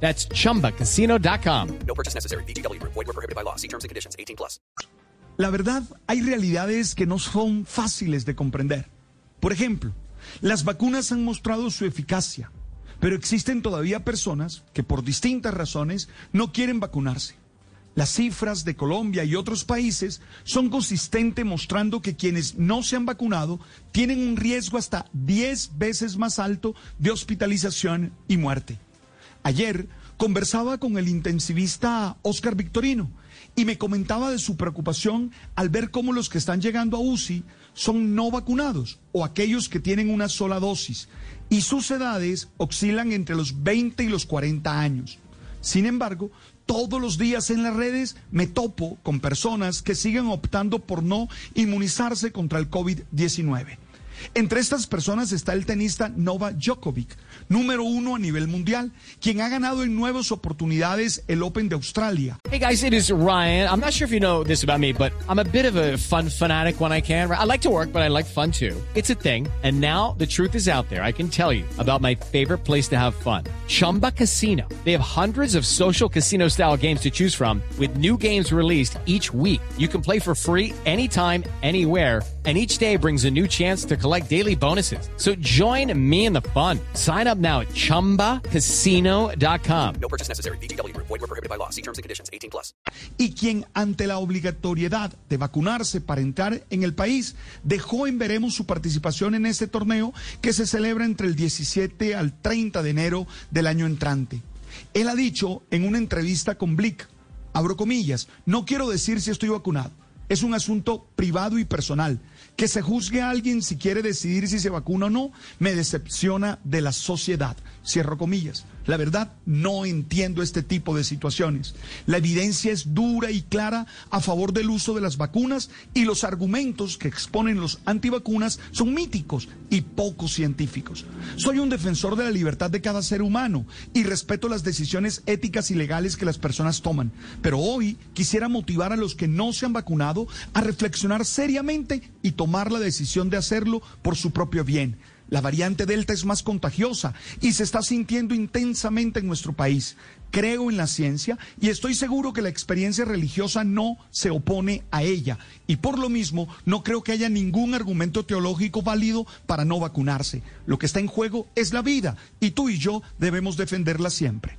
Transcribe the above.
That's chumbacasino.com. No purchase necessary. BGW. Void were prohibited by law. See terms and conditions. 18 plus. La verdad, hay realidades que no son fáciles de comprender. Por ejemplo, las vacunas han mostrado su eficacia, pero existen todavía personas que por distintas razones no quieren vacunarse. Las cifras de Colombia y otros países son consistentes mostrando que quienes no se han vacunado tienen un riesgo hasta 10 veces más alto de hospitalización y muerte. Ayer conversaba con el intensivista Oscar Victorino y me comentaba de su preocupación al ver cómo los que están llegando a UCI son no vacunados o aquellos que tienen una sola dosis y sus edades oscilan entre los 20 y los 40 años. Sin embargo, todos los días en las redes me topo con personas que siguen optando por no inmunizarse contra el COVID-19. Entre estas personas está el tenista Nova Djokovic, número uno a nivel mundial, quien ha ganado en nuevas oportunidades el Open de Australia. Hey guys, it is Ryan. I'm not sure if you know this about me, but I'm a bit of a fun fanatic when I can. I like to work, but I like fun too. It's a thing. And now the truth is out there. I can tell you about my favorite place to have fun. Chumba Casino. They have hundreds of social casino style games to choose from with new games released each week. You can play for free anytime, anywhere and each day brings a new chance to collect daily bonuses. So join me in the fun. Sign up now at ChumbaCasino.com. No purchase necessary. BGW. Void were prohibited by law. See terms and conditions. 18 plus. Y quien ante la obligatoriedad de vacunarse para entrar en el país dejó en veremos su participación en este torneo que se celebra entre el 17 al 30 de enero del año entrante. Él ha dicho en una entrevista con Blick, abro comillas, no quiero decir si estoy vacunado. Es un asunto privado y personal. Que se juzgue a alguien si quiere decidir si se vacuna o no, me decepciona de la sociedad. Cierro comillas. La verdad, no entiendo este tipo de situaciones. La evidencia es dura y clara a favor del uso de las vacunas y los argumentos que exponen los antivacunas son míticos y poco científicos. Soy un defensor de la libertad de cada ser humano y respeto las decisiones éticas y legales que las personas toman. Pero hoy quisiera motivar a los que no se han vacunado a reflexionar seriamente y tomar la decisión de hacerlo por su propio bien. La variante Delta es más contagiosa y se está sintiendo intensamente en nuestro país. Creo en la ciencia y estoy seguro que la experiencia religiosa no se opone a ella. Y por lo mismo, no creo que haya ningún argumento teológico válido para no vacunarse. Lo que está en juego es la vida y tú y yo debemos defenderla siempre.